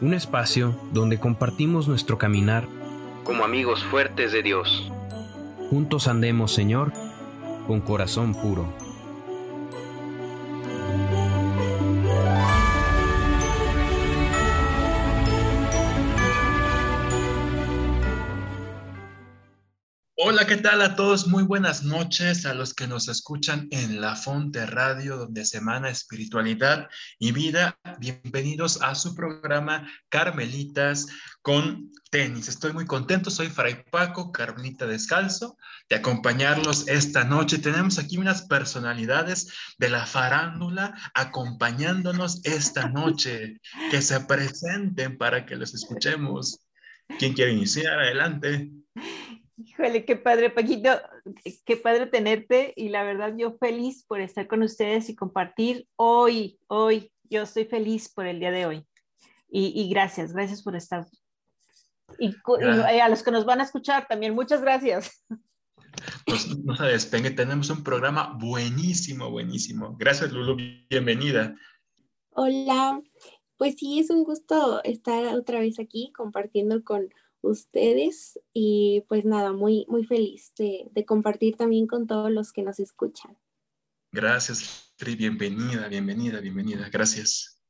un espacio donde compartimos nuestro caminar como amigos fuertes de Dios. Juntos andemos, Señor, con corazón puro. Hola, ¿qué tal a todos? Muy buenas noches a los que nos escuchan en La Fonte Radio, donde semana espiritualidad y vida. Bienvenidos a su programa Carmelitas con tenis. Estoy muy contento, soy Fray Paco, Carmelita Descalzo, de acompañarlos esta noche. Tenemos aquí unas personalidades de la farándula acompañándonos esta noche. Que se presenten para que los escuchemos. ¿Quién quiere iniciar? Adelante. Híjole, qué padre, Paquito, qué padre tenerte y la verdad yo feliz por estar con ustedes y compartir hoy, hoy, yo estoy feliz por el día de hoy. Y, gracias, gracias por estar. Y, a los que nos van a escuchar también, muchas gracias. Pues no se despegue, tenemos un programa buenísimo, buenísimo. Gracias, Lulu, bienvenida. Hola, pues sí, es un gusto estar otra vez aquí compartiendo con ustedes y pues nada, muy, muy feliz de, compartir también con todos los que nos escuchan. Gracias, Tri, bienvenida, bienvenida, bienvenida, gracias.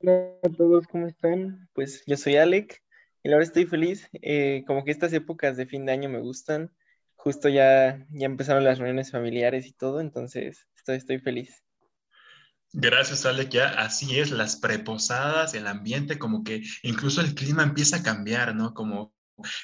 Hola a todos, ¿cómo están? Pues yo soy Alec y ahora estoy feliz, eh, como que estas épocas de fin de año me gustan, justo ya, ya empezaron las reuniones familiares y todo, entonces estoy, estoy feliz. Gracias, Alec. Ya así es, las preposadas, el ambiente, como que incluso el clima empieza a cambiar, ¿no? Como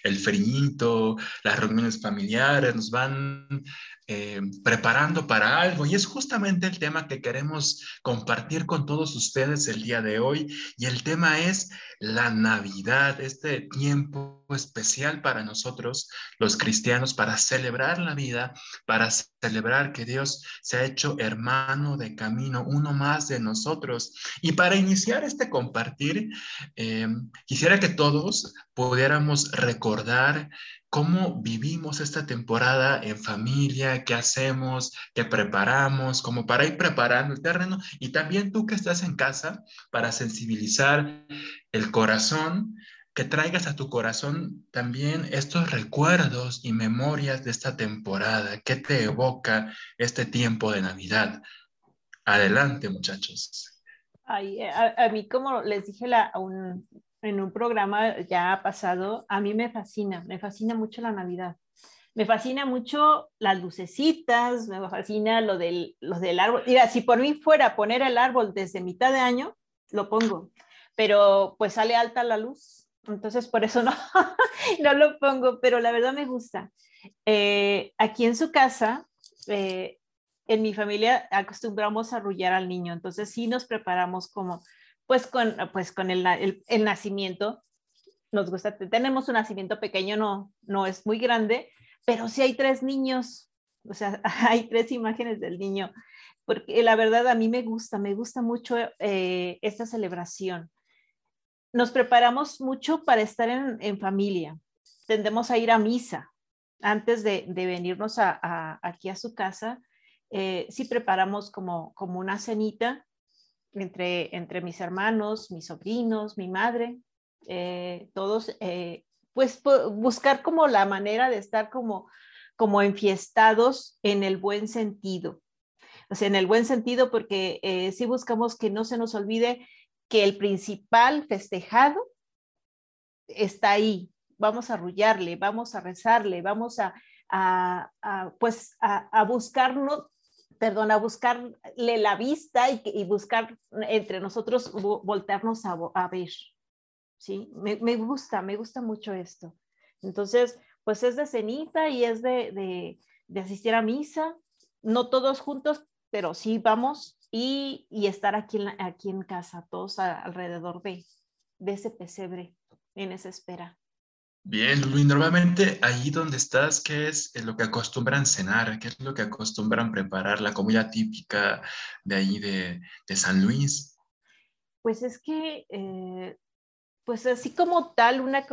el frío, las reuniones familiares, nos van eh, preparando para algo y es justamente el tema que queremos compartir con todos ustedes el día de hoy y el tema es la Navidad, este tiempo especial para nosotros los cristianos para celebrar la vida, para celebrar que Dios se ha hecho hermano de camino, uno más de nosotros. Y para iniciar este compartir, eh, quisiera que todos pudiéramos recordar cómo vivimos esta temporada en familia, qué hacemos, qué preparamos, como para ir preparando el terreno. Y también tú que estás en casa para sensibilizar el corazón, que traigas a tu corazón también estos recuerdos y memorias de esta temporada, qué te evoca este tiempo de Navidad. Adelante, muchachos. Ay, a, mí, como les dije la, un, en un programa ya pasado, a mí me fascina, me fascina mucho la Navidad. Me fascina mucho las lucecitas, me fascina lo del, del árbol. Mira, si por mí fuera poner el árbol desde mitad de año, lo pongo, pero pues sale alta la luz, entonces por eso no, no lo pongo, pero la verdad me gusta. Eh, aquí en su casa, eh, en mi familia acostumbramos a arrullar al niño, entonces sí nos preparamos como pues con, pues con el, el, nacimiento, nos gusta, tenemos un nacimiento pequeño, no, no es muy grande, pero sí hay tres niños, o sea, hay tres imágenes del niño, porque la verdad a mí me gusta, me gusta mucho eh, esta celebración. Nos preparamos mucho para estar en, en familia, tendemos a ir a misa antes de, de venirnos a, aquí a su casa. Eh, sí preparamos como, como una cenita entre, entre mis hermanos, mis sobrinos, mi madre, eh, todos, eh, pues buscar como la manera de estar como, como enfiestados en el buen sentido. O sea, en el buen sentido porque eh, sí buscamos que no se nos olvide que el principal festejado está ahí. Vamos a arrullarle, vamos a rezarle, vamos a, a, a pues a, a buscarnos perdón, a buscarle la vista y, buscar entre nosotros voltearnos a, ver. ¿sí? Me, gusta, me gusta mucho esto. Entonces, pues es de cenita y es de, asistir a misa, no todos juntos, pero sí vamos y, estar aquí en, aquí en casa, todos alrededor de, de ese pesebre en esa espera. Bien, Luis, normalmente ahí donde estás, ¿qué es lo que acostumbran cenar? ¿Qué es lo que acostumbran preparar? La comida típica de ahí de, San Luis. Pues es que, eh, pues así como tal, una,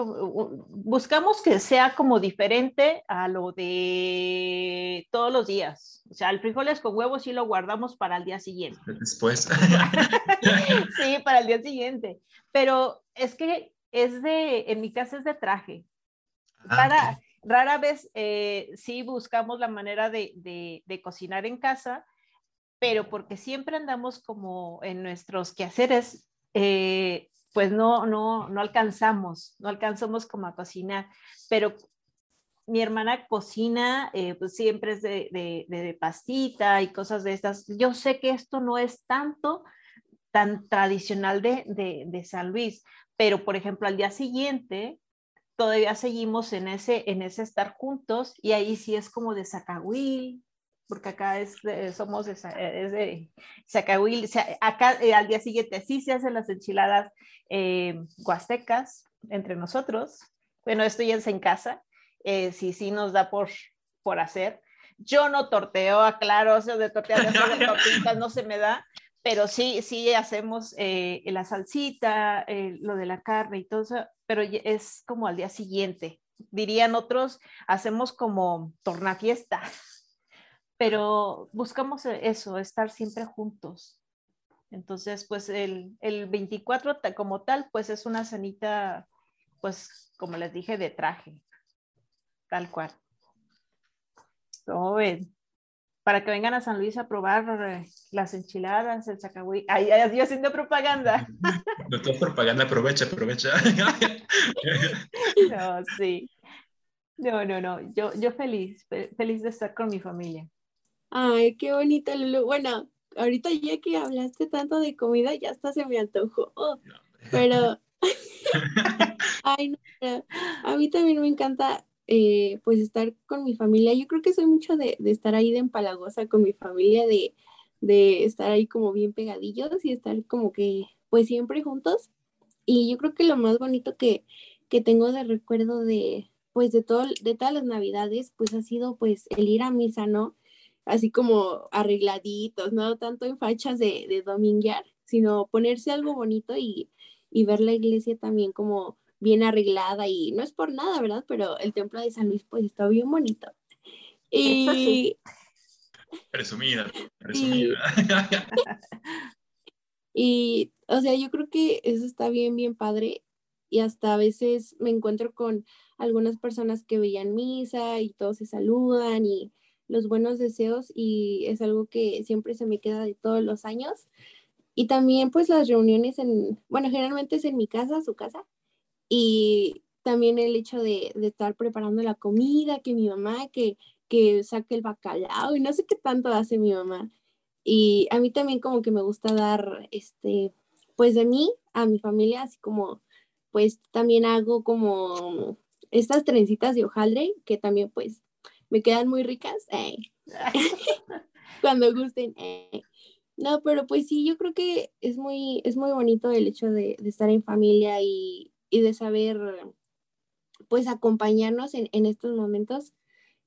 buscamos que sea como diferente a lo de todos los días. O sea, el frijoles con huevos sí lo guardamos para el día siguiente. Después. sí, para el día siguiente. Pero es que es de, en mi casa es de traje. Ah, rara, vez eh, sí buscamos la manera de, de, cocinar en casa, pero porque siempre andamos como en nuestros quehaceres, eh, pues no, no, no alcanzamos, no alcanzamos como a cocinar, pero mi hermana cocina, eh, pues siempre es de, de, de, pastita y cosas de estas. Yo sé que esto no es tanto tan tradicional de, de, San Luis, pero por ejemplo al día siguiente todavía seguimos en ese, en ese estar juntos y ahí sí es como de Zacahuil, porque acá es somos de, es de Zacahuil, acá eh, al día siguiente sí se hacen las enchiladas eh, huastecas entre nosotros, bueno, esto ya es en casa, eh, sí, sí nos da por, por hacer. Yo no torteo, aclaro, o sea, de tortear de tortitas no se me da, pero sí, sí hacemos eh, la salsita, eh, lo de la carne y todo eso, pero es como al día siguiente. Dirían otros, hacemos como tornafiesta, pero buscamos e, eso, estar siempre juntos. Entonces, pues el, el 24 como tal, pues es una cenita, pues como les dije, de traje, tal cual. ¿Cómo ven? Para que vengan a San Luis a probar eh, las enchiladas, el. Ay, ay, yo haciendo propaganda. No, todo propaganda, aprovecha, aprovecha. No, sí. No, no, no. Yo, yo feliz, feliz de estar con mi familia. Ay, qué bonita, Lulu. Bueno, ahorita ya que hablaste tanto de comida, ya hasta se me antojó. pero, ay, no, a mí también me encanta eh, pues estar con mi familia. Yo creo que soy mucho de, estar ahí de empalagosa con mi familia, de, de, estar ahí como bien pegadillos y estar como que pues siempre juntos. Y yo creo que lo más bonito que, que tengo de recuerdo de pues de, todo, de todas las navidades pues ha sido pues el ir a misa, ¿no? Así como arregladitos, no tanto en fachas de, de dominguear, sino ponerse algo bonito y, y ver la iglesia también como bien arreglada y no es por nada, ¿verdad? Pero el templo de San Luis pues está bien bonito. Y... Presumida, presumida. Y, o sea, yo creo que eso está bien, bien padre. Y hasta a veces me encuentro con algunas personas que veían misa y todos se saludan y los buenos deseos y es algo que siempre se me queda de todos los años. Y también pues las reuniones en, bueno, generalmente es en mi casa, su casa, y también el hecho de, estar preparando la comida, que mi mamá, que, que saque el bacalao y no sé qué tanto hace mi mamá. Y a mí también como que me gusta dar, este, pues de mí a mi familia, así como, pues también hago como estas trencitas de hojaldre, que también pues me quedan muy ricas, eh. cuando gusten. Eh. No, pero pues sí, yo creo que es muy, es muy bonito el hecho de, de estar en familia y, y de saber, pues, acompañarnos en, estos momentos.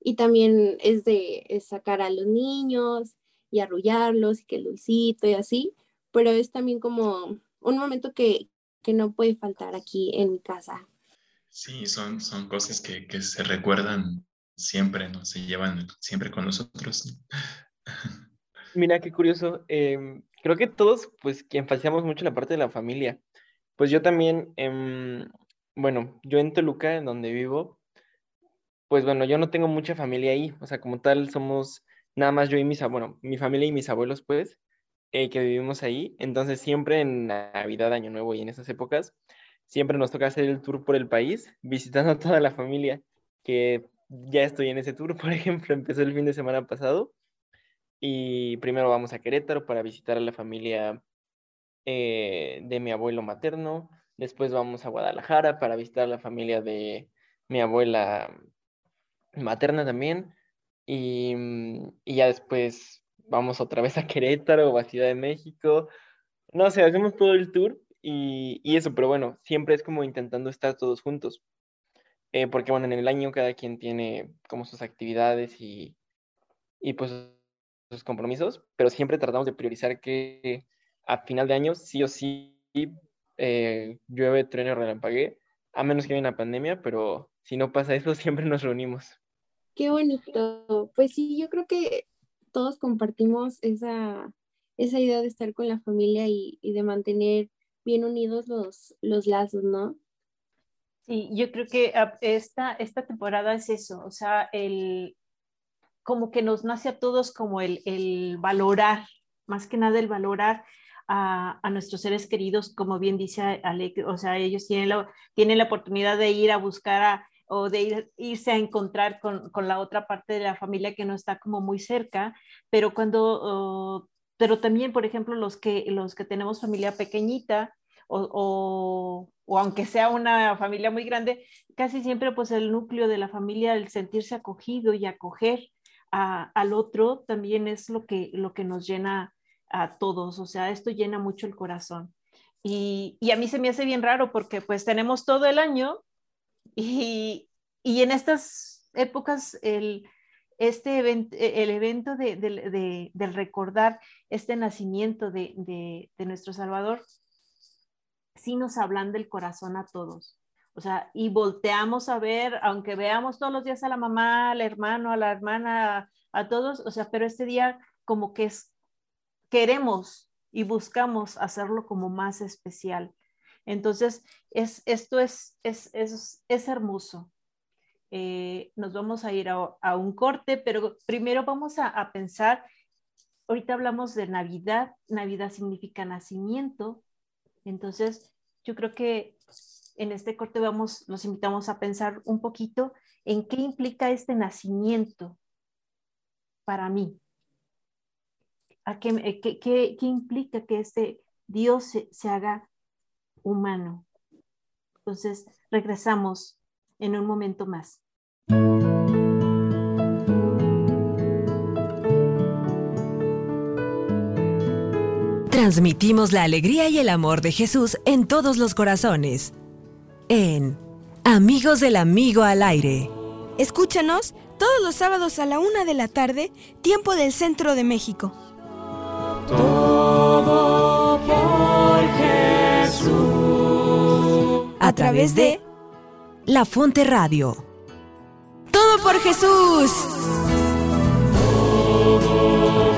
Y también es de sacar a los niños y arrullarlos y que el dulcito y así, pero es también como un momento que, no puede faltar aquí en mi casa. Sí, son, son cosas que, se recuerdan siempre, ¿no? Se llevan siempre con nosotros. Mira, qué curioso. Em, creo que todos, pues, que enfatizamos mucho la parte de la familia. Pues yo también, em, bueno, yo en Toluca, en donde vivo, pues bueno, yo no tengo mucha familia ahí, o sea, como tal somos nada más yo y mis, bueno, mi familia y mis abuelos, pues, eh, que vivimos ahí, entonces siempre en Navidad, Año Nuevo y en esas épocas, siempre nos toca hacer el tour por el país, visitando a toda la familia, que ya estoy en ese tour, por ejemplo, empezó el fin de semana pasado, y primero vamos a Querétaro para visitar a la familia eh, de mi abuelo materno. Después vamos a Guadalajara para visitar la familia de mi abuela materna también. Y, mm, y, ya después vamos otra vez a Querétaro o a Ciudad de México. No sé, hacemos todo el tour y, y, eso, pero bueno, siempre es como intentando estar todos juntos. Eh, porque bueno, en el año cada quien tiene como sus actividades y, y pues sus compromisos, pero siempre tratamos de priorizar que a final de año sí o sí eh, llueve, trueno, relampague, a menos que haya una pandemia, pero si no pasa eso, siempre nos reunimos. Qué bonito. Pues sí, yo creo que todos compartimos esa, esa idea de estar con la familia y, y de mantener bien unidos los, los lazos, ¿no? Sí, yo creo que esta, esta temporada es eso, o sea, el, como que nos nace a todos como el, el valorar, más que nada el valorar a, nuestros seres queridos, como bien dice Alec, o sea, ellos tienen la, tienen la oportunidad de ir a buscar a, o de ir, irse a encontrar con, con, la otra parte de la familia que no está como muy cerca, pero cuando, uh, pero también, por ejemplo, los que, los que tenemos familia pequeñita o, o, aunque sea una familia muy grande, casi siempre pues el núcleo de la familia, el sentirse acogido y acoger al otro también es lo que, lo que nos llena a todos, o sea, esto llena mucho el corazón. Y, y, a mí se me hace bien raro porque pues tenemos todo el año y, y en estas épocas el, este event, el evento de, de, de, del recordar este nacimiento de, nuestro Salvador, sí nos hablan del corazón a todos. O sea, y volteamos a ver, aunque veamos todos los días a la mamá, al hermano, a la hermana, a, a todos, o sea, pero este día como que es queremos y buscamos hacerlo como más especial. Entonces, es, esto es, es, es, es hermoso. Eh, nos vamos a ir a, un corte, pero primero vamos a, a, pensar, ahorita hablamos de Navidad, Navidad significa nacimiento, entonces yo creo que en este corte vamos, los invitamos a pensar un poquito en qué implica este nacimiento para mí, qué, qué, qué, qué, implica que este Dios se, se haga humano. Entonces, regresamos en un momento más. Transmitimos la alegría y el amor de Jesús en todos los corazones. En Amigos del Amigo al Aire. Escúchanos todos los sábados a la una de la tarde, tiempo del centro de México. Todo por Jesús. A través de La Fonte Radio. Todo por Jesús. Todo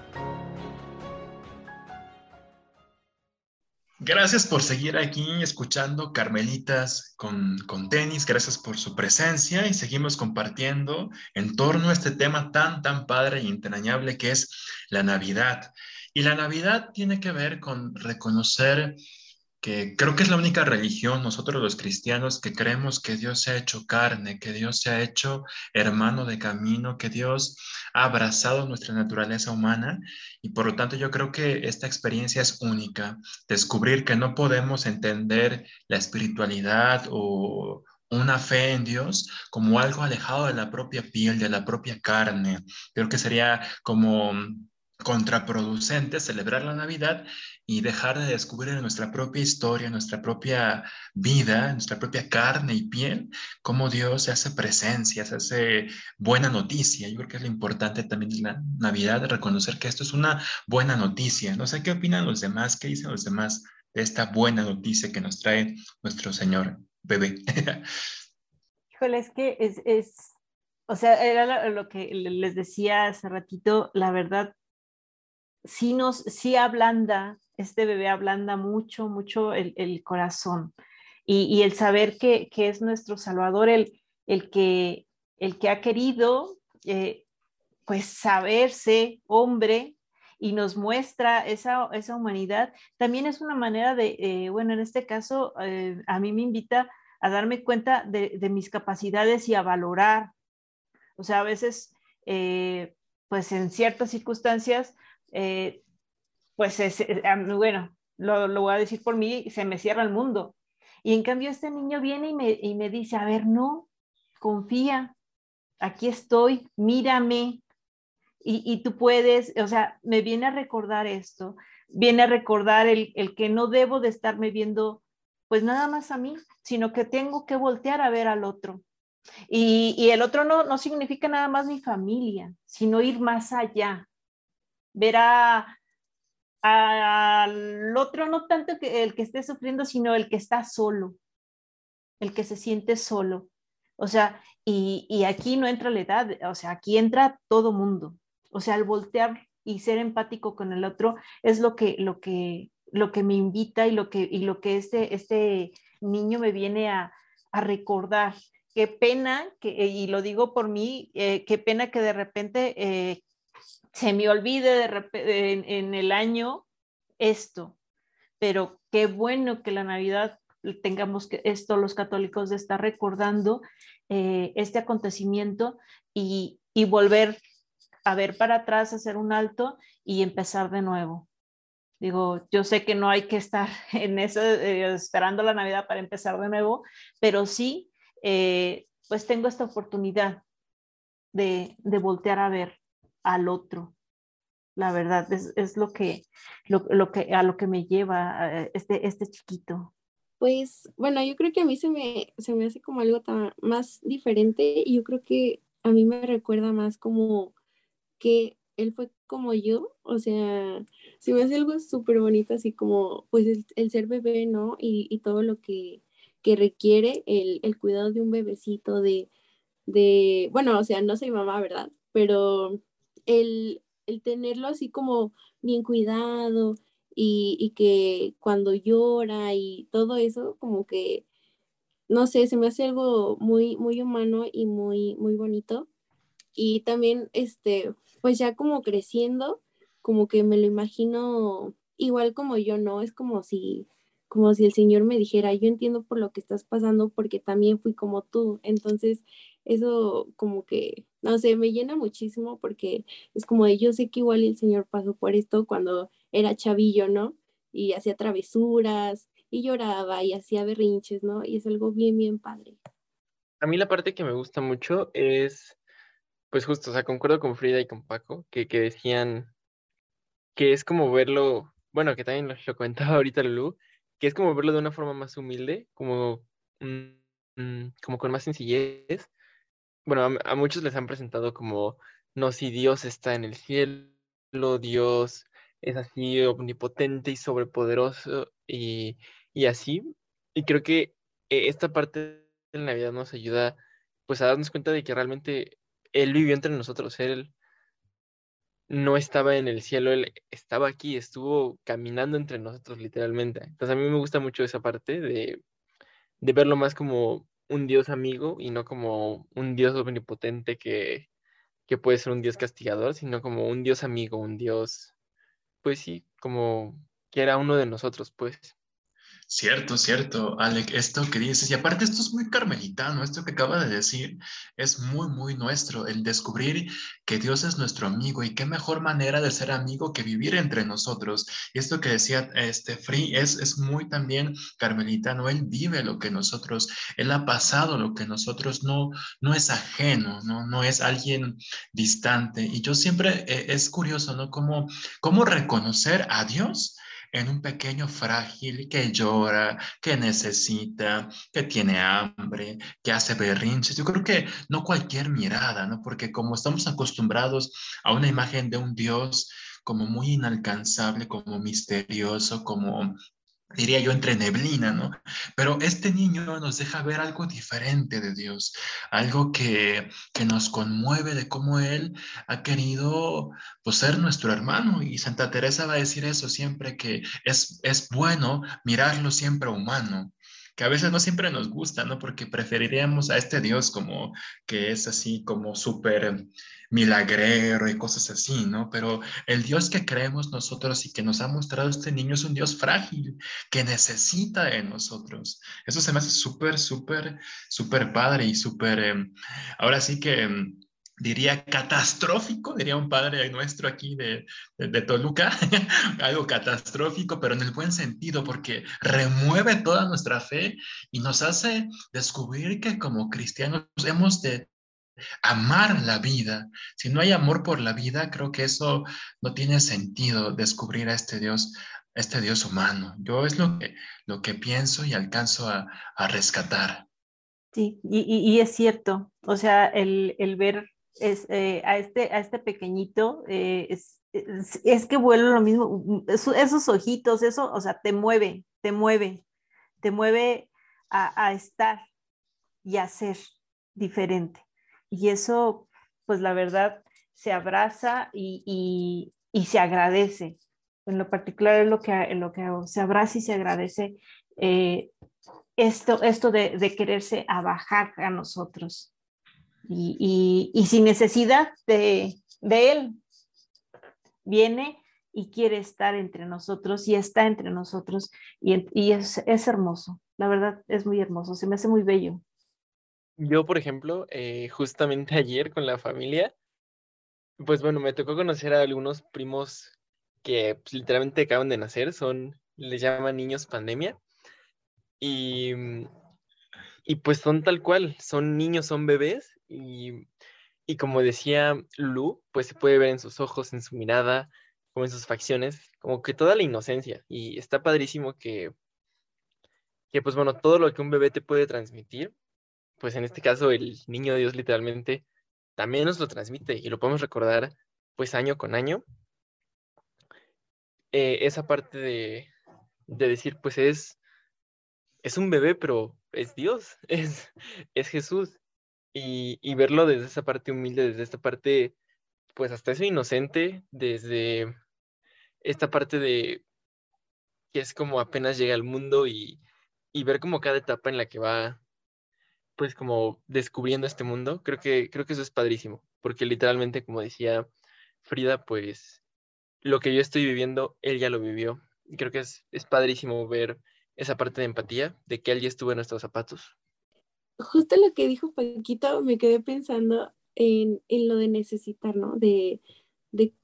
Gracias por seguir aquí escuchando Carmelitas con, con, tenis, gracias por su presencia y seguimos compartiendo en torno a este tema tan, tan padre y entrañable que es la Navidad. Y la Navidad tiene que ver con reconocer que creo que es la única religión, nosotros los cristianos, que creemos que Dios se ha hecho carne, que Dios se ha hecho hermano de camino, que Dios ha abrazado nuestra naturaleza humana y por lo tanto yo creo que esta experiencia es única, descubrir que no podemos entender la espiritualidad o una fe en Dios como algo alejado de la propia piel, de la propia carne. Creo que sería como contraproducente celebrar la Navidad y dejar de descubrir nuestra propia historia, nuestra propia vida, nuestra propia carne y piel, cómo Dios se hace presencia, se hace buena noticia. Yo creo que es lo importante también de la Navidad, reconocer que esto es una buena noticia. No sé qué opinan los demás, qué dicen los demás de esta buena noticia que nos trae nuestro Señor bebé. Híjole, es que es, es, o sea, era lo que les decía hace ratito, la verdad, sí nos, sí ablanda, este bebé ablanda mucho, mucho el, el corazón. Y, y, el saber que, que, es nuestro Salvador, el, el, que, el que ha querido, eh, pues, saberse hombre y nos muestra esa, esa humanidad, también es una manera de, eh, bueno, en este caso, eh, a mí me invita a darme cuenta de, de, mis capacidades y a valorar. O sea, a veces, pues en ciertas circunstancias, pues es, bueno, lo, lo, voy a decir por mí, se me cierra el mundo. Y en cambio este niño viene y me, y me dice, a ver, no, confía, aquí estoy, mírame, y, tú puedes, o sea, me viene a recordar esto, viene a recordar el, que no debo de estarme viendo pues nada más a mí, sino que tengo que voltear a ver al otro. Y, el otro no, no significa nada más mi familia, sino ir más allá, ver a, al otro, no tanto que el que esté sufriendo, sino el que está solo, el que se siente solo. O sea, y, y, aquí no entra la edad, o sea, aquí entra todo mundo. O sea, el voltear y ser empático con el otro es lo que, lo que, lo que me invita y lo que, y lo que este, este niño me viene a, recordar. Qué pena, que, y lo digo por mí, eh, qué pena que de repente eh, se me olvide de en, el año esto, pero qué bueno que la Navidad tengamos que esto los católicos de estar recordando eh, este acontecimiento y, y volver a ver para atrás, hacer un alto y empezar de nuevo. Digo, yo sé que no hay que estar en eso, eh, esperando la Navidad para empezar de nuevo, pero sí, eh, pues tengo esta oportunidad de, voltear a ver al otro. La verdad, es, lo, que, lo, que, a lo que me lleva eh, este, este chiquito. Pues bueno, yo creo que a mí se me, se me hace como algo más diferente y yo creo que a mí me recuerda más como que él fue como yo, o sea, se me hace algo súper bonito, así como, pues, el, ser bebé, ¿no? Y, todo lo que, requiere el, cuidado de un bebecito, de, de, bueno, o sea, no soy mamá, ¿verdad? Pero el, tenerlo así como bien cuidado y, y que cuando llora y todo eso, como que, no sé, se me hace algo muy, muy humano y muy, muy bonito. Y también, este, pues ya como creciendo, como que me lo imagino igual como yo, ¿no? Es como si, como si el Señor me dijera, yo entiendo por lo que estás pasando porque también fui como tú. Entonces, eso como que, no sé, me llena muchísimo porque es como de, yo sé que igual el Señor pasó por esto cuando era chavillo, ¿no? Y hacía travesuras y lloraba y hacía berrinches, ¿no? Y es algo bien, bien padre. A mí la parte que me gusta mucho es pues justo, o sea, concuerdo con Frida y con Paco, que, decían que es como verlo, bueno, que también lo, comentaba ahorita Lulu, que es como verlo de una forma más humilde, como, como con más sencillez. Bueno, a, muchos les han presentado como, no, si Dios está en el cielo, Dios es así omnipotente y sobrepoderoso y, y así. Y creo que eh, esta parte de la Navidad nos ayuda pues a darnos cuenta de que realmente él vivió entre nosotros, Él no estaba en el cielo, Él estaba aquí, estuvo caminando entre nosotros literalmente. Entonces a mí me gusta mucho esa parte de, verlo más como un Dios amigo y no como un Dios omnipotente que, que puede ser un Dios castigador, sino como un Dios amigo, un Dios, pues sí, como que era uno de nosotros, pues. Cierto, cierto, Alec, esto que dices, y aparte esto es muy carmelitano, esto que acaba de decir es muy, muy nuestro, el descubrir que Dios es nuestro amigo y qué mejor manera de ser amigo que vivir entre nosotros. Y esto que decía este Free es, es muy también carmelitano, él vive lo que nosotros, él ha pasado lo que nosotros no, no es ajeno, no, no es alguien distante. Y yo siempre, eh, es curioso, ¿no? Cómo, cómo reconocer a Dios en un pequeño frágil que llora, que necesita, que tiene hambre, que hace berrinches. Yo creo que no cualquier mirada, ¿no? Porque como estamos acostumbrados a una imagen de un Dios como muy inalcanzable, como misterioso, como diría yo, entre neblina, ¿no? Pero este niño nos deja ver algo diferente de Dios, algo que, que nos conmueve de cómo Él ha querido pues, ser nuestro hermano. Y Santa Teresa va a decir eso siempre, que es, es bueno mirarlo siempre humano que a veces no siempre nos gusta, ¿no? Porque preferiríamos a este Dios como que es así como súper milagrero y cosas así, ¿no? Pero el Dios que creemos nosotros y que nos ha mostrado este niño es un Dios frágil, que necesita de nosotros. Eso se me hace súper, súper, súper padre y súper, em, ahora sí que... Em, diría catastrófico, diría un padre nuestro aquí de, de, Toluca, algo catastrófico, pero en el buen sentido, porque remueve toda nuestra fe y nos hace descubrir que como cristianos hemos de amar la vida. Si no hay amor por la vida, creo que eso no tiene sentido, descubrir a este Dios, este Dios humano. Yo es lo que, lo que pienso y alcanzo a, a rescatar. Sí, y, y, es cierto, o sea, el, el ver es, eh, a, este, a este pequeñito, eh, es, es, que vuelve lo mismo, esos ojitos, eso, o sea, te mueve, te mueve, te mueve a, a estar y a ser diferente. Y eso, pues la verdad, se abraza y, y, y se agradece. En lo particular es lo que, lo que se abraza y se agradece eh, esto, esto de, de quererse abajar a nosotros y, sin necesidad de, él. Viene y quiere estar entre nosotros y está entre nosotros y, es, hermoso, la verdad es muy hermoso, se me hace muy bello. Yo, por ejemplo, eh, justamente ayer con la familia, pues bueno, me tocó conocer a algunos primos que pues, literalmente acaban de nacer, son, les llaman niños pandemia, y, y pues son tal cual, son niños, son bebés, y, como decía Lu, pues se puede ver en sus ojos, en su mirada, como en sus facciones, como que toda la inocencia. Y está padrísimo que, que, pues bueno, todo lo que un bebé te puede transmitir, pues en este caso el niño Dios literalmente también nos lo transmite y lo podemos recordar pues año con año. Eh, esa parte de, de, decir, pues es, es un bebé, pero es Dios, es, es Jesús y, verlo desde esa parte humilde, desde esta parte, pues hasta eso inocente, desde esta parte de que es como apenas llega al mundo y, ver como cada etapa en la que va, pues como descubriendo este mundo, creo que, creo que eso es padrísimo, porque literalmente, como decía Frida, pues lo que yo estoy viviendo, él ya lo vivió. Y creo que es, es padrísimo ver esa parte de empatía, de que él ya estuvo en nuestros zapatos justo lo que dijo Paquito, me quedé pensando en, lo de necesitar, ¿no? De,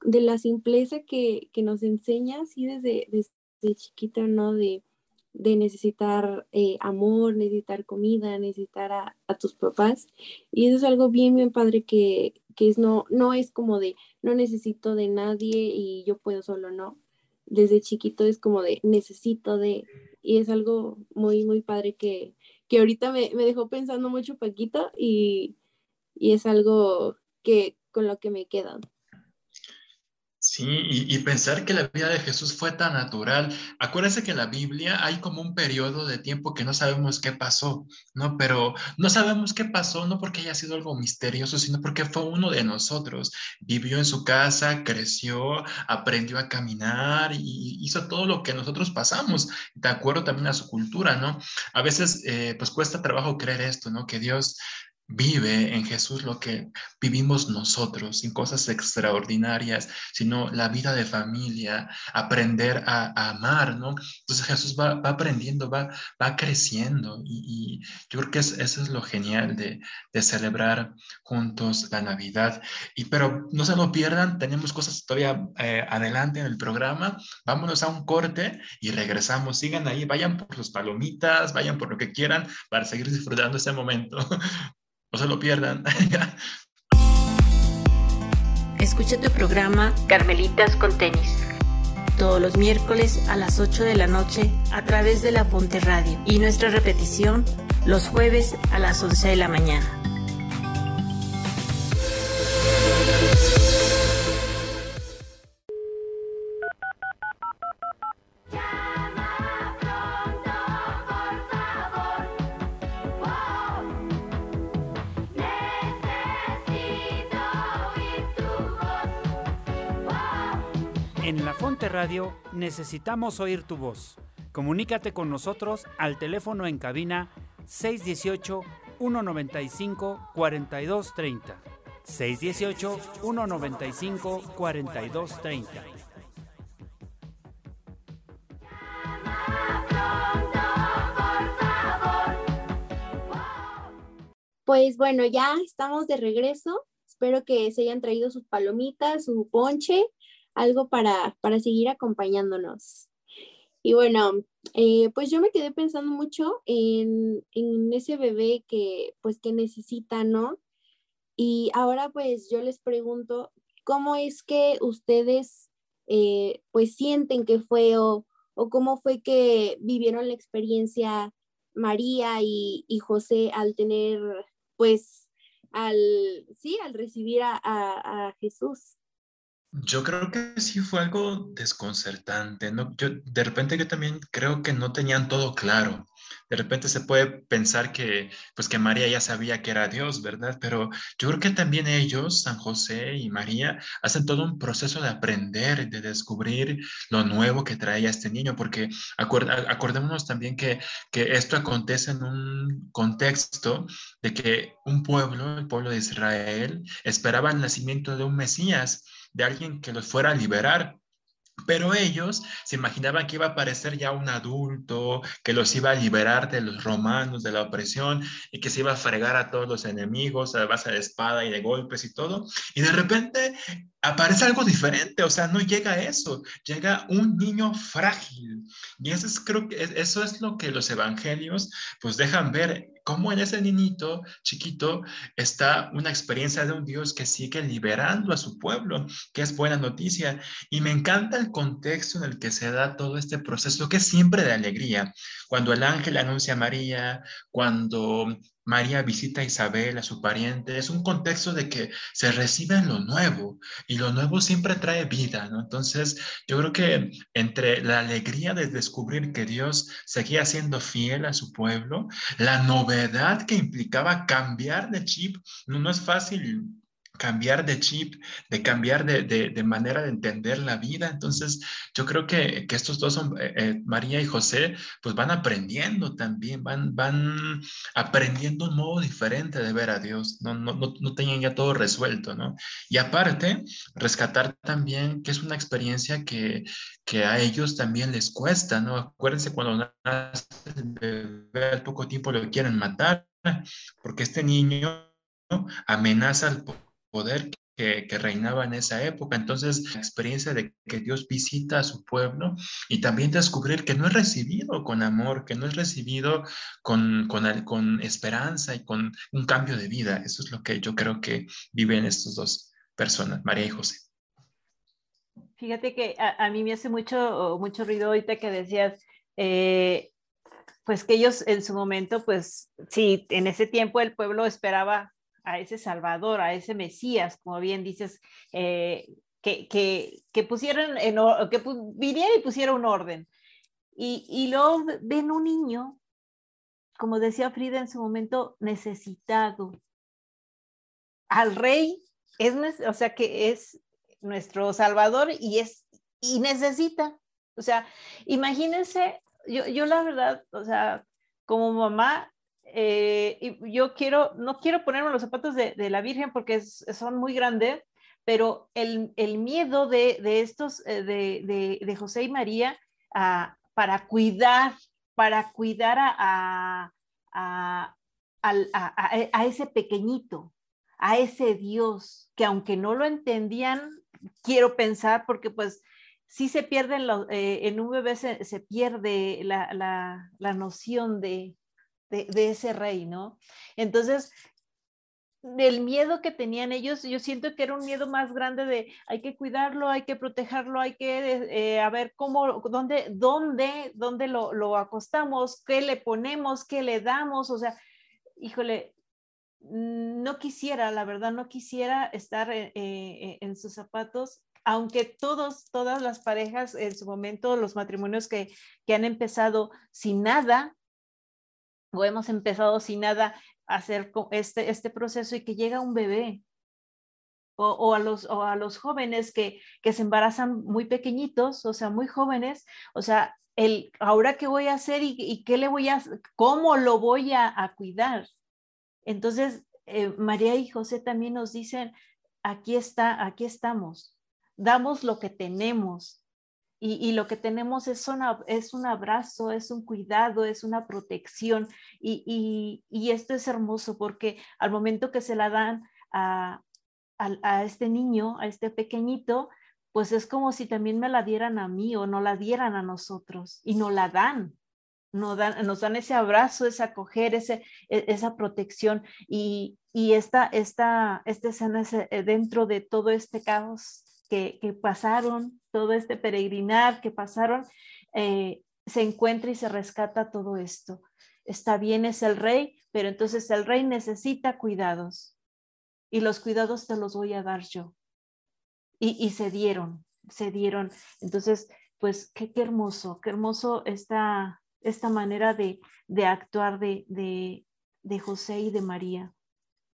la simpleza que, nos enseña así desde, desde chiquito, ¿no? De, necesitar eh, amor, necesitar comida, necesitar a, tus papás. Y eso es algo bien, bien padre que, es no, no es como de no necesito de nadie y yo puedo solo, no. Desde chiquito es como de necesito de, y es algo muy, muy padre que, que ahorita me, dejó pensando mucho Paquito y, y, es algo que con lo que me he quedado. Sí, y, pensar que la vida de Jesús fue tan natural. Acuérdense que en la Biblia hay como un periodo de tiempo que no sabemos qué pasó, ¿no? Pero no sabemos qué pasó no porque haya sido algo misterioso, sino porque fue uno de nosotros. Vivió en su casa, creció, aprendió a caminar y hizo todo lo que nosotros pasamos, de acuerdo también a su cultura, ¿no? A veces, eh, pues cuesta trabajo creer esto, ¿no? Que Dios vive en Jesús lo que vivimos nosotros, sin cosas extraordinarias, sino la vida de familia, aprender a, amar, ¿no? Entonces Jesús va, aprendiendo, va, va creciendo y, yo creo que eso es lo genial de, celebrar juntos la Navidad. Y pero no se lo pierdan, tenemos cosas todavía eh, adelante en el programa, vámonos a un corte y regresamos, sigan ahí, vayan por sus palomitas, vayan por lo que quieran para seguir disfrutando ese momento. No se lo pierdan. Escucha tu programa Carmelitas con tenis. Todos los miércoles a las 8 de la noche a través de la Fonte Radio y nuestra repetición los jueves a las 11 de la mañana. Radio necesitamos oír tu voz. Comunícate con nosotros al teléfono en cabina 618 195 4230. 618-195-4230. Pues bueno, ya estamos de regreso. Espero que se hayan traído sus palomitas, su ponche, algo para, para seguir acompañándonos. Y bueno, eh, pues yo me quedé pensando mucho en, en, ese bebé que pues que necesita, ¿no? Y ahora pues yo les pregunto, ¿cómo es que ustedes eh, pues sienten que fue o, o, cómo fue que vivieron la experiencia María y, y José al tener pues al, sí, al recibir a, a, a Jesús? Yo creo que sí fue algo desconcertante, ¿no? Yo, de repente yo también creo que no tenían todo claro. De repente se puede pensar que, pues que María ya sabía que era Dios, ¿verdad? Pero yo creo que también ellos, San José y María, hacen todo un proceso de aprender, de descubrir lo nuevo que traía este niño, porque acordémonos también que, que esto acontece en un contexto de que un pueblo, el pueblo de Israel, esperaba el nacimiento de un Mesías de alguien que los fuera a liberar. Pero ellos se imaginaban que iba a aparecer ya un adulto, que los iba a liberar de los romanos, de la opresión, y que se iba a fregar a todos los enemigos a base de espada y de golpes y todo. Y de repente aparece algo diferente, o sea, no llega eso, llega un niño frágil. Y eso es, creo que eso es lo que los evangelios pues dejan ver cómo en ese niñito chiquito está una experiencia de un Dios que sigue liberando a su pueblo, que es buena noticia. Y me encanta el contexto en el que se da todo este proceso, que es siempre de alegría. Cuando el ángel anuncia a María, cuando María visita a Isabel, a su pariente, es un contexto de que se recibe lo nuevo y lo nuevo siempre trae vida, ¿no? Entonces, yo creo que entre la alegría de descubrir que Dios seguía siendo fiel a su pueblo, la novedad que implicaba cambiar de chip, no, no es fácil cambiar de chip, de cambiar de, de, manera de entender la vida. Entonces, yo creo que, que estos dos, son, eh, eh, María y José, pues van aprendiendo también, van, van aprendiendo un modo diferente de ver a Dios, no, no, no, no tenían ya todo resuelto, ¿no? Y aparte, rescatar también que es una experiencia que, que a ellos también les cuesta, ¿no? Acuérdense cuando nace el bebé, al poco tiempo lo quieren matar, porque este niño amenaza al poder que, reinaba en esa época. Entonces, la experiencia de que Dios visita a su pueblo y también descubrir que no es recibido con amor, que no es recibido con, con, esperanza y con un cambio de vida. Eso es lo que yo creo que viven estas dos personas, María y José. Fíjate que a, mí me hace mucho, mucho ruido ahorita que decías, eh, pues que ellos en su momento, pues sí, en ese tiempo el pueblo esperaba a ese Salvador, a ese Mesías, como bien dices, eh, que, que, que, pusieran, en, que viniera y pusiera un orden. Y, y luego ven un niño, como decía Frida en su momento, necesitado. Al rey, es, o sea, que es nuestro Salvador y es y necesita. O sea, imagínense, yo, yo la verdad, o sea, como mamá, eh, yo quiero, no quiero ponerme los zapatos de, la Virgen porque son muy grandes, pero el, miedo de, estos, eh, de, José y María para cuidar, para cuidar a, a, ese pequeñito, a ese Dios, que aunque no lo entendían, quiero pensar, porque pues sí se pierden, eh, en un bebé se, pierde la, la noción de, de, ese rey, ¿no? Entonces, del miedo que tenían ellos, yo siento que era un miedo más grande de hay que cuidarlo, hay que protegerlo, hay que eh, a ver cómo, dónde, dónde, dónde lo, acostamos, qué le ponemos, qué le damos, o sea, híjole, no quisiera, la verdad, no quisiera estar eh, eh, en sus zapatos, aunque todos, todas las parejas en su momento, los matrimonios que, que han empezado sin nada, o hemos empezado sin nada a hacer este, este proceso y que llega un bebé. O, a los, o a los jóvenes que, que se embarazan muy pequeñitos, o sea, muy jóvenes, o sea, el, ahora qué voy a hacer y, qué le voy a, cómo lo voy a, cuidar. Entonces, eh, María y José también nos dicen, aquí está, aquí estamos, damos lo que tenemos. Y, lo que tenemos es, es un abrazo, es un cuidado, es una protección. Y, esto es hermoso porque al momento que se la dan a, a, este niño, a este pequeñito, pues es como si también me la dieran a mí o no la dieran a nosotros y no la dan. Nos dan, nos dan ese abrazo, ese acoger, ese, e, esa protección y, y esta, esta, esta escena es eh, dentro de todo este caos que, pasaron, todo este peregrinar que pasaron, eh, se encuentra y se rescata todo esto. Está bien, es el rey, pero entonces el rey necesita cuidados y los cuidados te los voy a dar yo. Y, y se dieron, se dieron. Entonces, pues qué, qué hermoso, qué hermoso esta, esta manera de, de actuar de, de, de, José y de María.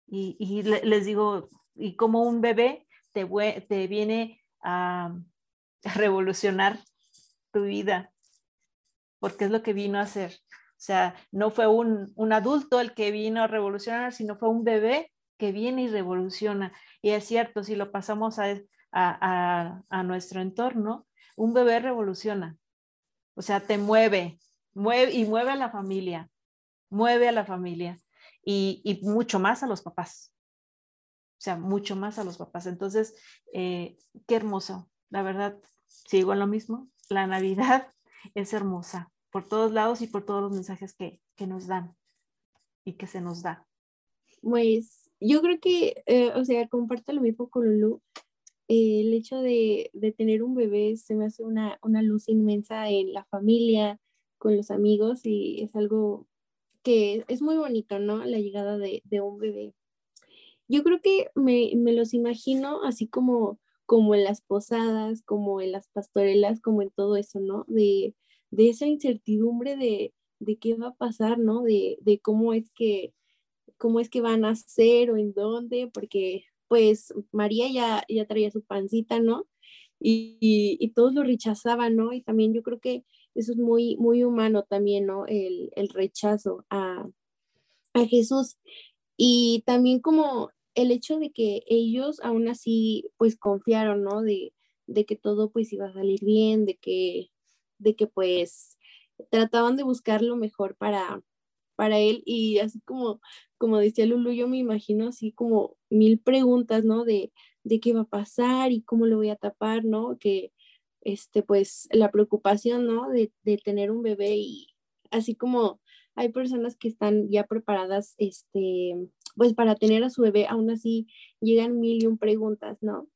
Y, y les digo, y como un bebé te, viene a, revolucionar tu vida, porque es lo que vino a hacer. O sea, no fue un, un, adulto el que vino a revolucionar, sino fue un bebé que viene y revoluciona. Y es cierto, si lo pasamos a, a, a, nuestro entorno, un bebé revoluciona. O sea, te mueve, mueve y mueve a la familia, mueve a la familia y, y mucho más a los papás. O sea, mucho más a los papás. Entonces, eh, qué hermoso. La verdad, sigo en lo mismo. La Navidad es hermosa por todos lados y por todos los mensajes que, que nos dan y que se nos da. Pues yo creo que, eh, o sea, comparto lo mismo con Lulu. Eh, el hecho de, de, tener un bebé se me hace una, una luz inmensa en la familia, con los amigos y es algo que es muy bonito, ¿no? La llegada de, de un bebé. Yo creo que me, me, los imagino así como, como en las posadas, como en las pastorelas, como en todo eso, ¿no? De, de esa incertidumbre de, de, qué va a pasar, ¿no? De, de cómo es que cómo es que van a ser o en dónde, porque pues María ya, ya traía su pancita, ¿no? Y, y, todos lo rechazaban, ¿no? Y también yo creo que eso es muy, muy humano también, ¿no? El, el rechazo a, a Jesús. Y también como el hecho de que ellos aún así pues confiaron, ¿no? De, de que todo pues iba a salir bien, de que, de que pues trataban de buscar lo mejor para, para él y así como, como decía Lulu, yo me imagino así como mil preguntas, ¿no? De, de qué va a pasar y cómo lo voy a tapar, ¿no? Que, este, pues, la preocupación, ¿no? De, de tener un bebé y así como hay personas que están ya preparadas, este, pues, para tener a su bebé, aún así llegan mil y un preguntas, ¿no?